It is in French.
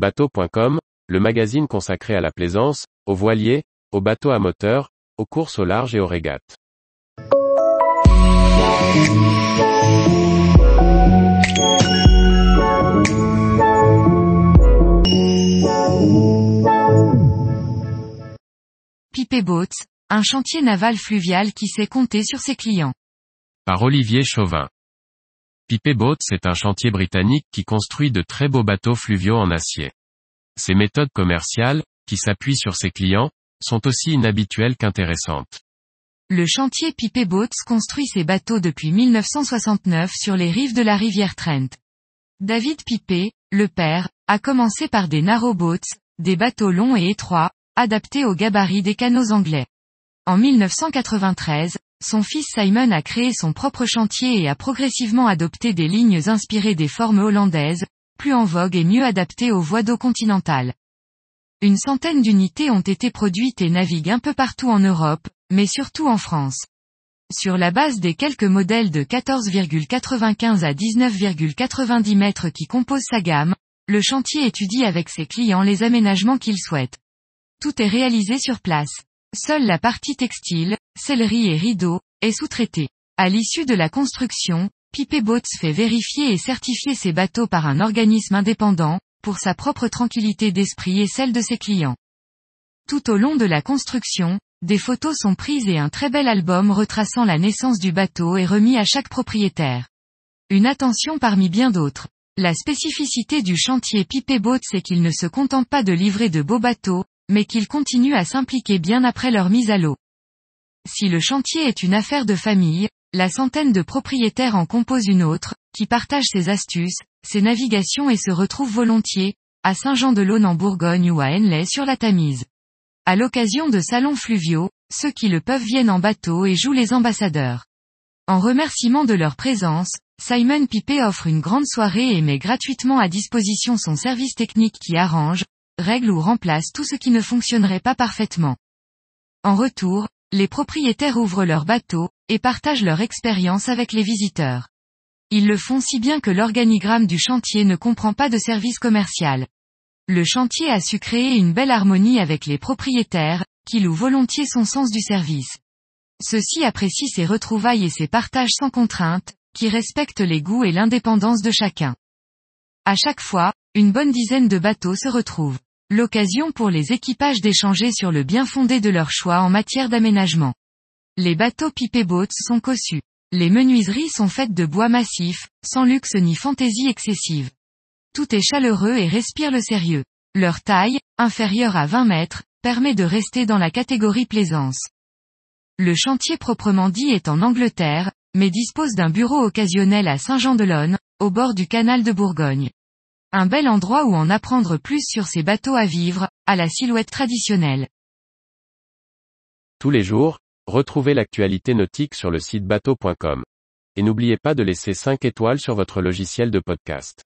Bateau.com, le magazine consacré à la plaisance, aux voiliers, aux bateaux à moteur, aux courses au large et aux régates. Pipé Boats, un chantier naval fluvial qui sait compter sur ses clients. Par Olivier Chauvin. Pipé Boats est un chantier britannique qui construit de très beaux bateaux fluviaux en acier. Ses méthodes commerciales, qui s'appuient sur ses clients, sont aussi inhabituelles qu'intéressantes. Le chantier Pipé Boats construit ses bateaux depuis 1969 sur les rives de la rivière Trent. David Pipé, le père, a commencé par des narrowboats, des bateaux longs et étroits, adaptés aux gabarits des canaux anglais. En 1993, son fils Simon a créé son propre chantier et a progressivement adopté des lignes inspirées des formes hollandaises, plus en vogue et mieux adaptées aux voies d'eau continentales. Une centaine d'unités ont été produites et naviguent un peu partout en Europe, mais surtout en France. Sur la base des quelques modèles de 14,95 à 19,90 mètres qui composent sa gamme, le chantier étudie avec ses clients les aménagements qu'ils souhaitent. Tout est réalisé sur place. Seule la partie textile, sellerie et rideaux, est sous-traitée. À l'issue de la construction, Pipé Boats fait vérifier et certifier ses bateaux par un organisme indépendant, pour sa propre tranquillité d'esprit et celle de ses clients. Tout au long de la construction, des photos sont prises et un très bel album retraçant la naissance du bateau est remis à chaque propriétaire. Une attention parmi bien d'autres. La spécificité du chantier Pipé Boats c'est qu'il ne se contente pas de livrer de beaux bateaux, mais qu'il continue à s'impliquer bien après leur mise à l'eau. Si le chantier est une affaire de famille, la centaine de propriétaires en compose une autre, qui partage ses astuces, ses navigations et se retrouve volontiers, à Saint-Jean-de-Laune en Bourgogne ou à Henley sur la Tamise. À l'occasion de salons fluviaux, ceux qui le peuvent viennent en bateau et jouent les ambassadeurs. En remerciement de leur présence, Simon Pipé offre une grande soirée et met gratuitement à disposition son service technique qui arrange, règle ou remplace tout ce qui ne fonctionnerait pas parfaitement. En retour, les propriétaires ouvrent leur bateau, et partagent leur expérience avec les visiteurs. Ils le font si bien que l'organigramme du chantier ne comprend pas de service commercial. Le chantier a su créer une belle harmonie avec les propriétaires, qui louent volontiers son sens du service. Ceux-ci apprécient ses retrouvailles et ses partages sans contrainte, qui respectent les goûts et l'indépendance de chacun. À chaque fois, une bonne dizaine de bateaux se retrouvent. L'occasion pour les équipages d'échanger sur le bien fondé de leur choix en matière d'aménagement. Les bateaux pipé boats sont cossus. Les menuiseries sont faites de bois massif, sans luxe ni fantaisie excessive. Tout est chaleureux et respire le sérieux. Leur taille, inférieure à 20 mètres, permet de rester dans la catégorie plaisance. Le chantier proprement dit est en Angleterre, mais dispose d'un bureau occasionnel à Saint-Jean-de-Lonne, au bord du canal de Bourgogne. Un bel endroit où en apprendre plus sur ces bateaux à vivre, à la silhouette traditionnelle. Tous les jours, retrouvez l'actualité nautique sur le site bateau.com. Et n'oubliez pas de laisser 5 étoiles sur votre logiciel de podcast.